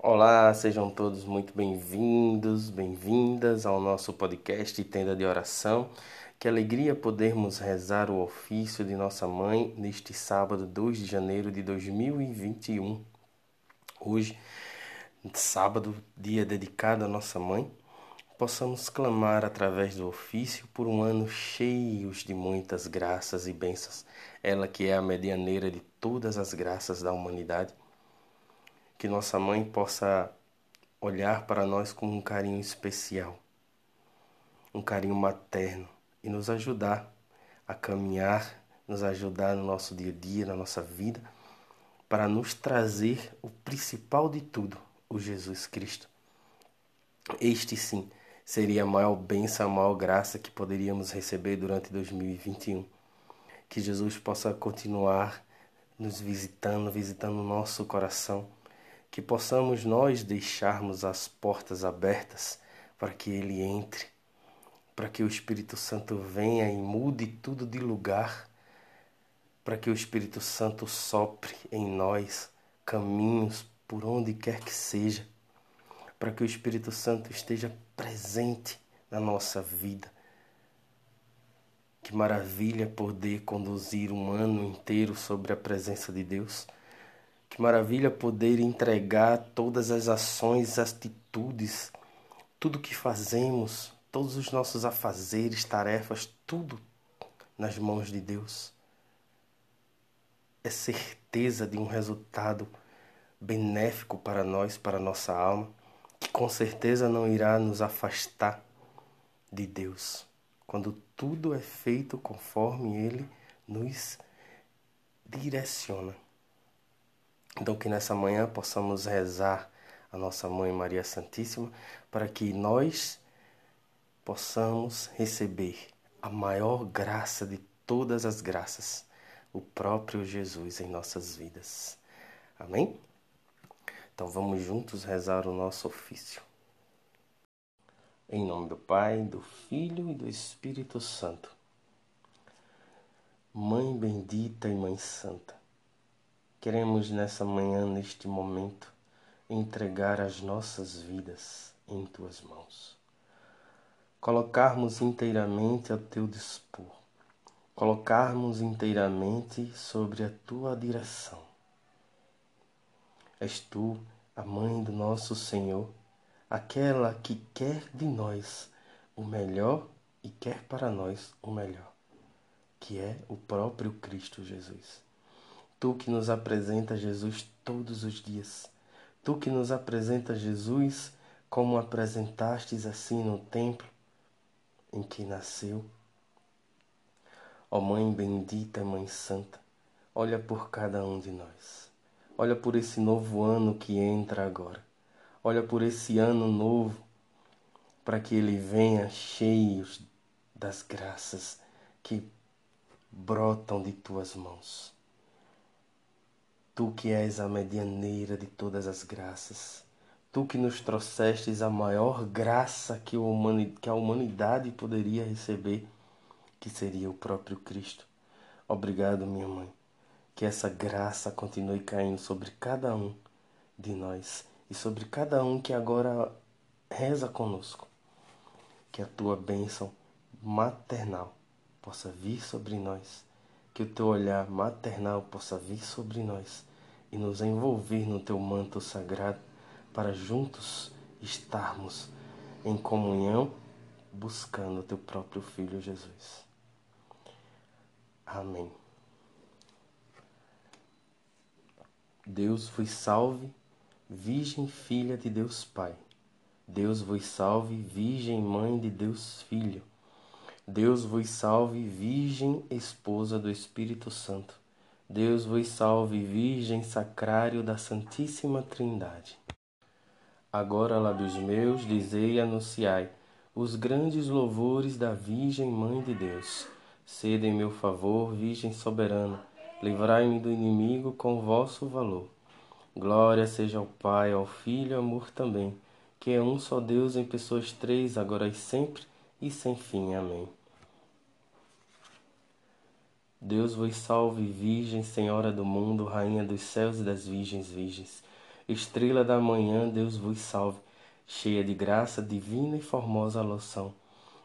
Olá, sejam todos muito bem-vindos, bem-vindas ao nosso podcast Tenda de Oração. Que alegria podermos rezar o ofício de nossa mãe neste sábado 2 de janeiro de 2021. Hoje, sábado, dia dedicado à nossa mãe, possamos clamar através do ofício por um ano cheio de muitas graças e bênçãos. Ela que é a medianeira de todas as graças da humanidade que nossa mãe possa olhar para nós com um carinho especial, um carinho materno e nos ajudar a caminhar, nos ajudar no nosso dia a dia, na nossa vida, para nos trazer o principal de tudo, o Jesus Cristo. Este sim seria a maior bênção, a maior graça que poderíamos receber durante 2021. Que Jesus possa continuar nos visitando, visitando o nosso coração que possamos nós deixarmos as portas abertas para que Ele entre, para que o Espírito Santo venha e mude tudo de lugar, para que o Espírito Santo sopre em nós caminhos por onde quer que seja, para que o Espírito Santo esteja presente na nossa vida. Que maravilha poder conduzir um ano inteiro sobre a presença de Deus que maravilha poder entregar todas as ações, atitudes, tudo que fazemos, todos os nossos afazeres, tarefas, tudo nas mãos de Deus. É certeza de um resultado benéfico para nós, para nossa alma, que com certeza não irá nos afastar de Deus, quando tudo é feito conforme Ele nos direciona. Então, que nessa manhã possamos rezar a nossa Mãe Maria Santíssima para que nós possamos receber a maior graça de todas as graças, o próprio Jesus em nossas vidas. Amém? Então vamos juntos rezar o nosso ofício. Em nome do Pai, do Filho e do Espírito Santo. Mãe bendita e Mãe Santa Queremos nessa manhã, neste momento, entregar as nossas vidas em tuas mãos. Colocarmos inteiramente a teu dispor, colocarmos inteiramente sobre a tua direção. És tu, a mãe do nosso Senhor, aquela que quer de nós o melhor e quer para nós o melhor, que é o próprio Cristo Jesus. Tu que nos apresenta Jesus todos os dias. Tu que nos apresenta Jesus como apresentastes assim no templo em que nasceu. Ó Mãe bendita, Mãe Santa, olha por cada um de nós. Olha por esse novo ano que entra agora. Olha por esse ano novo, para que ele venha cheio das graças que brotam de tuas mãos. Tu que és a medianeira de todas as graças, tu que nos trouxestes a maior graça que a humanidade poderia receber, que seria o próprio Cristo. Obrigado, minha mãe, que essa graça continue caindo sobre cada um de nós e sobre cada um que agora reza conosco. Que a tua bênção maternal possa vir sobre nós, que o teu olhar maternal possa vir sobre nós e nos envolver no teu manto sagrado para juntos estarmos em comunhão buscando o teu próprio Filho Jesus. Amém. Deus vos salve, Virgem Filha de Deus Pai. Deus vos salve, Virgem Mãe de Deus Filho. Deus vos salve, Virgem Esposa do Espírito Santo. Deus vos salve, Virgem Sacrário da Santíssima Trindade. Agora, lábios meus, dizei e anunciai os grandes louvores da Virgem Mãe de Deus. Sede em meu favor, Virgem soberana, livrai-me do inimigo com vosso valor. Glória seja ao Pai, ao Filho e ao amor também, que é um só Deus em pessoas três, agora e sempre, e sem fim. Amém. Deus vos salve, Virgem, Senhora do mundo, Rainha dos céus e das virgens virgens. Estrela da manhã, Deus vos salve, cheia de graça divina e formosa loção.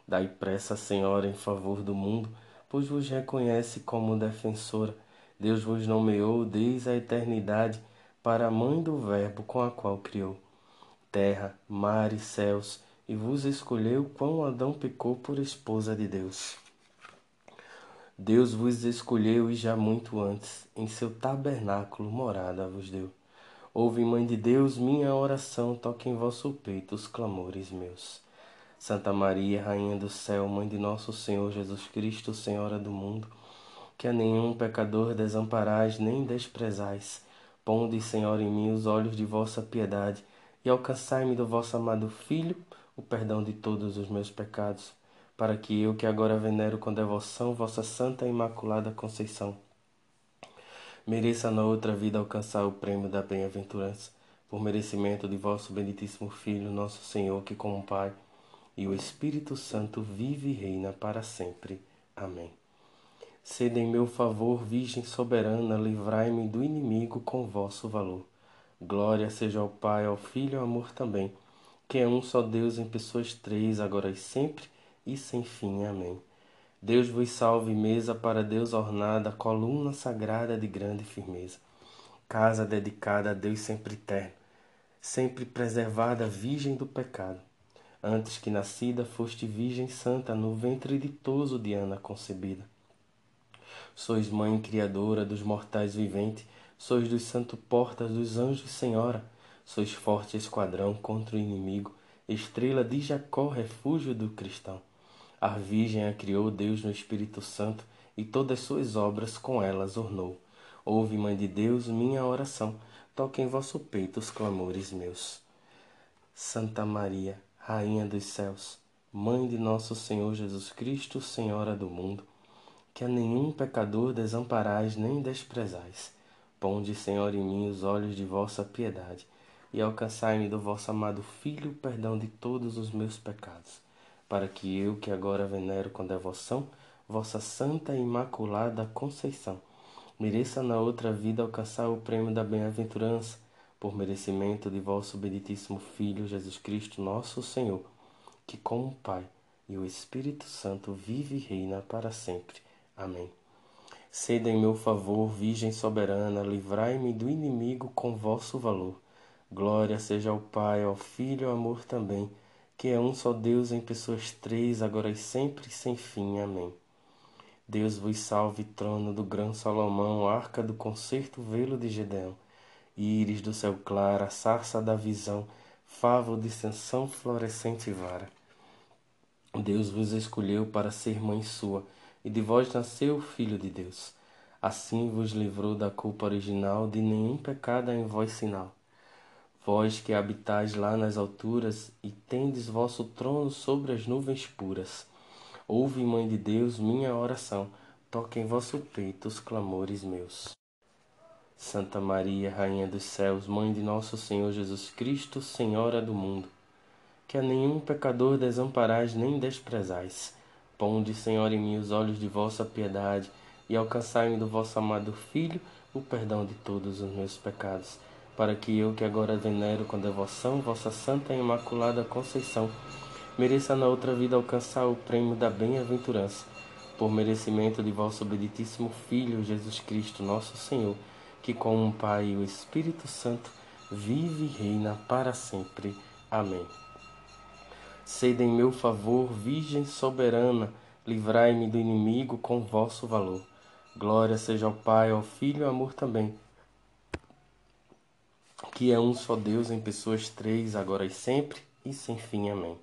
Dai pressa, Senhora, em favor do mundo, pois vos reconhece como defensora. Deus vos nomeou desde a eternidade para a mãe do Verbo com a qual criou terra, mar e céus, e vos escolheu quão Adão pecou por esposa de Deus. Deus vos escolheu e já muito antes, em seu tabernáculo morada vos deu. Ouve, Mãe de Deus, minha oração, toque em vosso peito os clamores meus. Santa Maria, Rainha do céu, Mãe de nosso Senhor Jesus Cristo, Senhora do mundo, que a nenhum pecador desamparais nem desprezais, ponde, Senhor, em mim os olhos de vossa piedade e alcançai-me do vosso amado Filho o perdão de todos os meus pecados para que eu, que agora venero com devoção vossa Santa Imaculada Conceição, mereça na outra vida alcançar o prêmio da bem-aventurança, por merecimento de vosso benditíssimo Filho, nosso Senhor, que como Pai e o Espírito Santo vive e reina para sempre. Amém. Sede em meu favor, Virgem soberana, livrai-me do inimigo com vosso valor. Glória seja ao Pai, ao Filho e ao amor também, que é um só Deus em pessoas três, agora e sempre, e sem fim. Amém. Deus vos salve, mesa para Deus ornada, coluna sagrada de grande firmeza, casa dedicada a Deus sempre eterno, sempre preservada, virgem do pecado. Antes que nascida, foste virgem santa, no ventre ditoso de Ana concebida. Sois mãe criadora dos mortais viventes, sois dos santos portas dos anjos senhora, sois forte esquadrão contra o inimigo, estrela de Jacó, refúgio do cristão. A Virgem a criou Deus no Espírito Santo e todas suas obras com elas ornou. Ouve, Mãe de Deus, minha oração, toque em vosso peito os clamores meus. Santa Maria, Rainha dos céus, Mãe de nosso Senhor Jesus Cristo, Senhora do mundo, que a nenhum pecador desamparais nem desprezais. Ponde, Senhor, em mim os olhos de vossa piedade e alcançai-me do vosso amado Filho o perdão de todos os meus pecados para que eu, que agora venero com devoção vossa santa e imaculada Conceição, mereça na outra vida alcançar o prêmio da bem-aventurança, por merecimento de vosso benditíssimo Filho Jesus Cristo, nosso Senhor, que com o Pai e o Espírito Santo vive e reina para sempre. Amém. Sede em meu favor, Virgem soberana, livrai-me do inimigo com vosso valor. Glória seja ao Pai, ao Filho ao amor também que é um só Deus em pessoas três, agora e sempre, sem fim. Amém. Deus vos salve, trono do grão Salomão, arca do concerto, velo de Gedeão, íris do céu claro, sarça da visão, favo de ascensão, florescente vara. Deus vos escolheu para ser mãe sua, e de vós nasceu o Filho de Deus. Assim vos livrou da culpa original, de nenhum pecado em vós sinal vós que habitais lá nas alturas e tendes vosso trono sobre as nuvens puras. Ouve, Mãe de Deus, minha oração, toque em vosso peito os clamores meus. Santa Maria, Rainha dos céus, Mãe de nosso Senhor Jesus Cristo, Senhora do mundo, que a nenhum pecador desamparais nem desprezais. Ponde, Senhor, em mim os olhos de vossa piedade e alcançai-me do vosso amado Filho o perdão de todos os meus pecados para que eu, que agora venero com devoção vossa Santa e Imaculada Conceição, mereça na outra vida alcançar o prêmio da bem-aventurança, por merecimento de vosso benditíssimo Filho Jesus Cristo, nosso Senhor, que com o Pai e o Espírito Santo vive e reina para sempre. Amém. Sede em meu favor, Virgem soberana, livrai-me do inimigo com vosso valor. Glória seja ao Pai, ao Filho e ao amor também que é um só Deus em pessoas três, agora e sempre, e sem fim. Amém.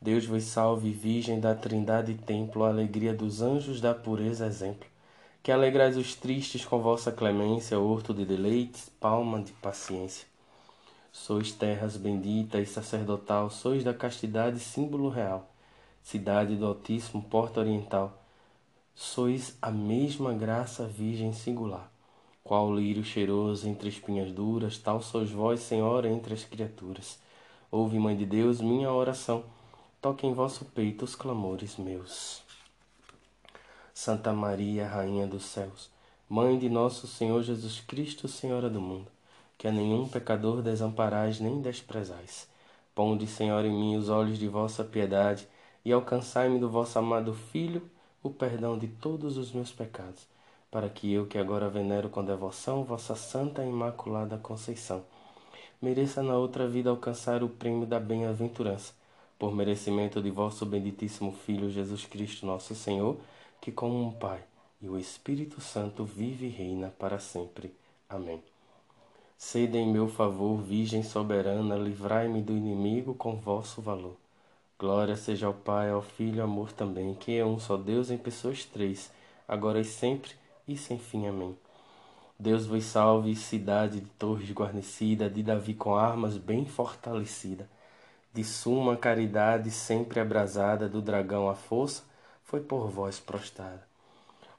Deus vos salve, Virgem da Trindade Templo, alegria dos anjos da pureza exemplo, que alegrais os tristes com vossa clemência, horto de deleites, palma de paciência. Sois terras bendita e sacerdotal, sois da castidade símbolo real, cidade do Altíssimo, porta oriental. Sois a mesma graça virgem singular qual lírio cheiroso entre espinhas duras, tal sois vós, Senhora, entre as criaturas. Ouve, Mãe de Deus, minha oração, toque em vosso peito os clamores meus. Santa Maria, Rainha dos céus, Mãe de nosso Senhor Jesus Cristo, Senhora do mundo, que a nenhum pecador desamparais nem desprezais. Ponde, Senhor, em mim os olhos de vossa piedade e alcançai-me do vosso amado Filho o perdão de todos os meus pecados, para que eu, que agora venero com devoção vossa Santa e Imaculada Conceição, mereça na outra vida alcançar o prêmio da bem-aventurança, por merecimento de vosso benditíssimo Filho Jesus Cristo, nosso Senhor, que com um Pai e o Espírito Santo vive e reina para sempre. Amém. Sede em meu favor, Virgem soberana, livrai-me do inimigo com vosso valor. Glória seja ao Pai, ao Filho ao amor também, que é um só Deus em pessoas três, agora e sempre e sem fim. Amém. Deus vos salve, cidade de torres guarnecida, de Davi com armas bem fortalecida. De suma caridade sempre abrasada, do dragão a força foi por vós prostrada.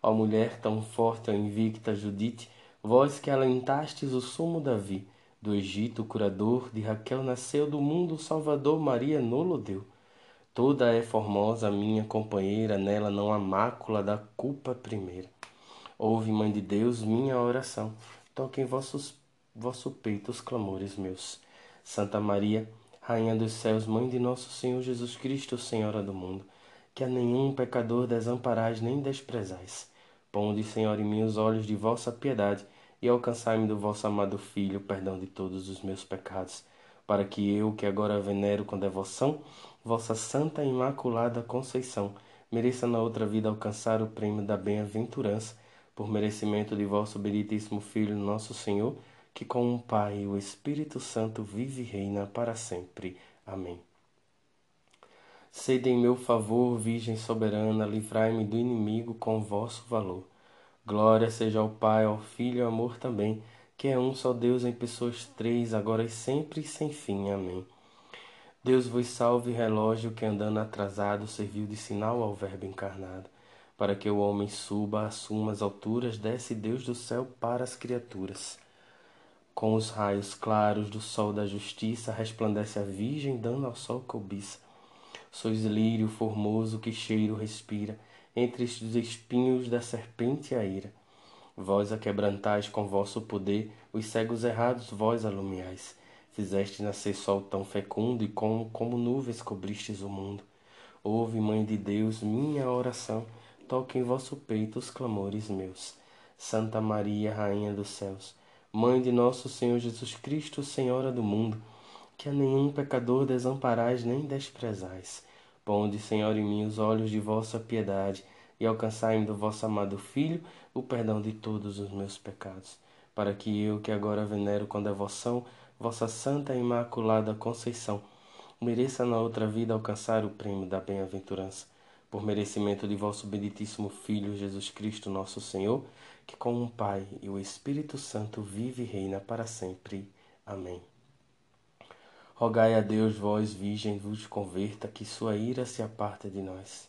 Ó mulher tão forte, ó invicta Judite, vós que alentastes o sumo Davi, do Egito curador, de Raquel nasceu do mundo Salvador, Maria nolo deu. Toda é formosa minha companheira, nela não há mácula da culpa primeira. Ouve, Mãe de Deus, minha oração. Toque em vossos, vosso peito os clamores meus. Santa Maria, Rainha dos céus, Mãe de nosso Senhor Jesus Cristo, Senhora do mundo, que a nenhum pecador desamparais nem desprezais. Ponde, Senhor, em mim os olhos de vossa piedade e alcançai-me do vosso amado Filho o perdão de todos os meus pecados, para que eu, que agora venero com devoção, vossa Santa Imaculada Conceição, mereça na outra vida alcançar o prêmio da bem-aventurança por merecimento de vosso benditíssimo Filho, nosso Senhor, que com o Pai e o Espírito Santo vive e reina para sempre. Amém. Sede em meu favor, Virgem soberana, livrai-me do inimigo com vosso valor. Glória seja ao Pai, ao Filho e ao amor também, que é um só Deus em pessoas três, agora e sempre e sem fim. Amém. Deus vos salve, relógio que andando atrasado serviu de sinal ao Verbo encarnado. Para que o homem suba, assuma as alturas, desce Deus do céu para as criaturas. Com os raios claros do sol da justiça, resplandece a Virgem, dando ao sol cobiça. Sois lírio formoso que cheiro respira, entre os espinhos da serpente a ira. Vós a quebrantais com vosso poder, os cegos errados vós alumiais. Fizeste nascer sol tão fecundo, e como, como nuvens cobristes o mundo. Ouve, Mãe de Deus, minha oração toque em vosso peito os clamores meus. Santa Maria, Rainha dos céus, Mãe de nosso Senhor Jesus Cristo, Senhora do mundo, que a nenhum pecador desamparais nem desprezais. Ponde, Senhor, em mim os olhos de vossa piedade e alcançai-me do vosso amado Filho o perdão de todos os meus pecados, para que eu, que agora venero com devoção vossa Santa e Imaculada Conceição, mereça na outra vida alcançar o prêmio da bem-aventurança por merecimento de vosso benditíssimo Filho Jesus Cristo, nosso Senhor, que com o Pai e o Espírito Santo vive e reina para sempre. Amém. Rogai a Deus, vós, Virgem, vos converta, que sua ira se aparte de nós.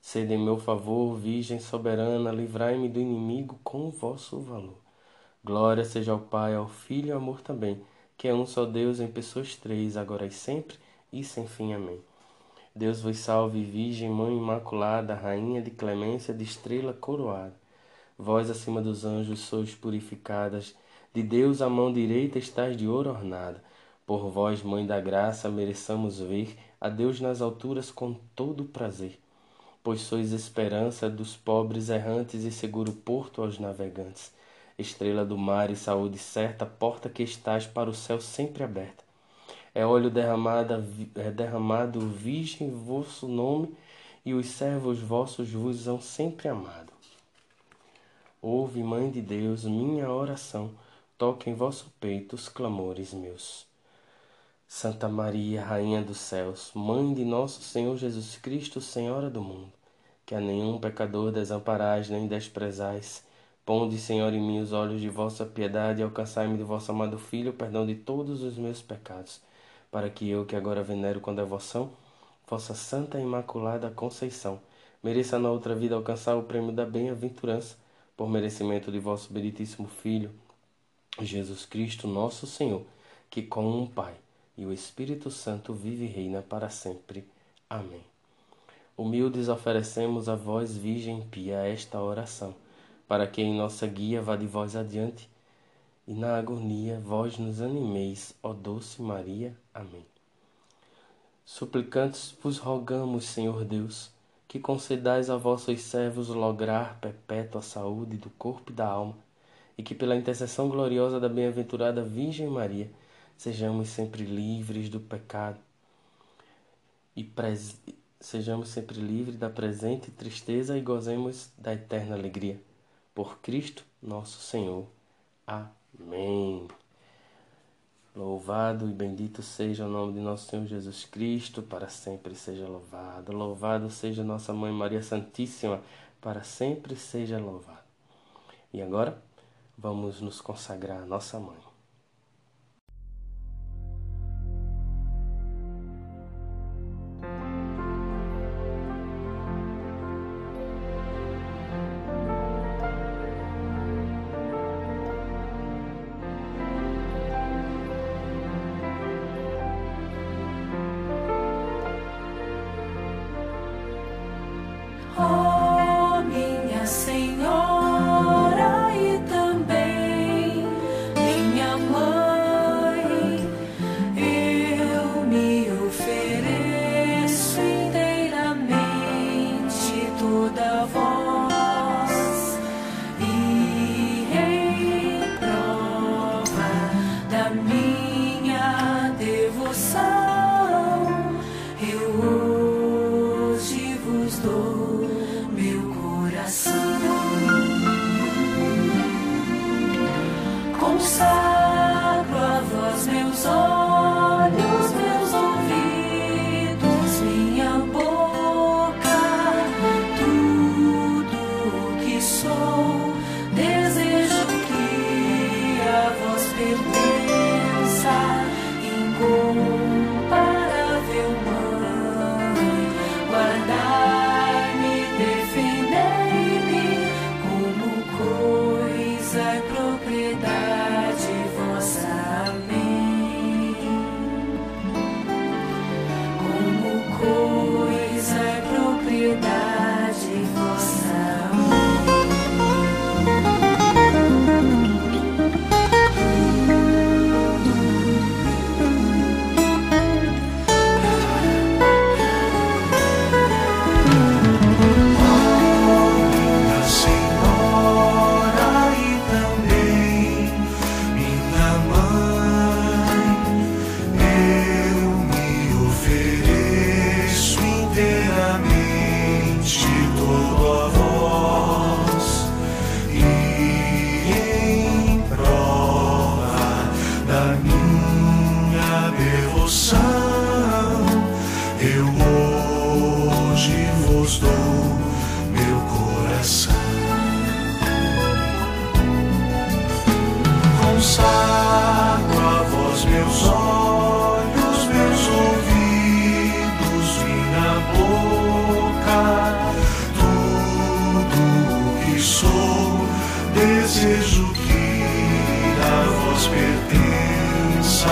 Sede em meu favor, Virgem soberana, livrai-me do inimigo com o vosso valor. Glória seja ao Pai, ao Filho e ao amor também, que é um só Deus em pessoas três, agora e sempre, e sem fim. Amém. Deus vos salve, Virgem, Mãe Imaculada, Rainha de clemência, de estrela coroada. Vós acima dos anjos sois purificadas, de Deus a mão direita estás de ouro ornada. Por vós, Mãe da Graça, mereçamos ver a Deus nas alturas com todo prazer. Pois sois esperança dos pobres errantes e seguro porto aos navegantes. Estrela do mar e saúde certa, porta que estás para o céu sempre aberta é óleo derramado, é derramado virgem vosso nome, e os servos vossos vos são sempre amado. Ouve, Mãe de Deus, minha oração, toque em vosso peito os clamores meus. Santa Maria, Rainha dos céus, Mãe de nosso Senhor Jesus Cristo, Senhora do mundo, que a nenhum pecador desamparais nem desprezais, ponde, Senhor, em mim os olhos de vossa piedade e alcançai-me de vosso amado Filho o perdão de todos os meus pecados para que eu, que agora venero com devoção, vossa Santa Imaculada Conceição, mereça na outra vida alcançar o prêmio da bem-aventurança, por merecimento de vosso benditíssimo Filho, Jesus Cristo, nosso Senhor, que com o Pai e o Espírito Santo vive e reina para sempre. Amém. Humildes oferecemos a vós, Virgem Pia, esta oração, para que em nossa guia vá de vós adiante e na agonia vós nos animeis, ó doce Maria. Amém. Suplicantes vos rogamos, Senhor Deus, que concedais a vossos servos lograr perpétua saúde do corpo e da alma, e que pela intercessão gloriosa da bem-aventurada Virgem Maria, sejamos sempre livres do pecado e pres... sejamos sempre livres da presente tristeza e gozemos da eterna alegria. Por Cristo nosso Senhor. Amém. Louvado e bendito seja o nome de nosso Senhor Jesus Cristo, para sempre seja louvado. Louvado seja nossa Mãe Maria Santíssima, para sempre seja louvado. E agora, vamos nos consagrar à nossa Mãe. desejo que a voz pertença.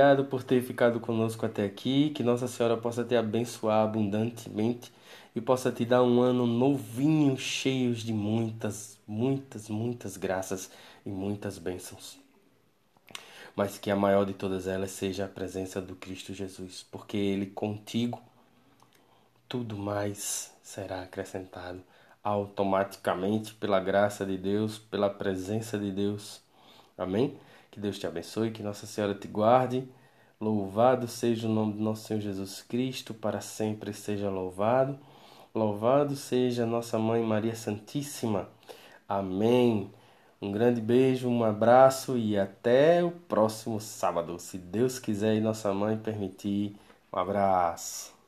Obrigado por ter ficado conosco até aqui. Que Nossa Senhora possa te abençoar abundantemente e possa te dar um ano novinho, cheio de muitas, muitas, muitas graças e muitas bênçãos. Mas que a maior de todas elas seja a presença do Cristo Jesus, porque Ele contigo, tudo mais será acrescentado automaticamente pela graça de Deus, pela presença de Deus. Amém? Que Deus te abençoe, que Nossa Senhora te guarde. Louvado seja o nome do nosso Senhor Jesus Cristo, para sempre seja louvado. Louvado seja nossa mãe Maria Santíssima. Amém. Um grande beijo, um abraço e até o próximo sábado, se Deus quiser e nossa mãe permitir. Um abraço.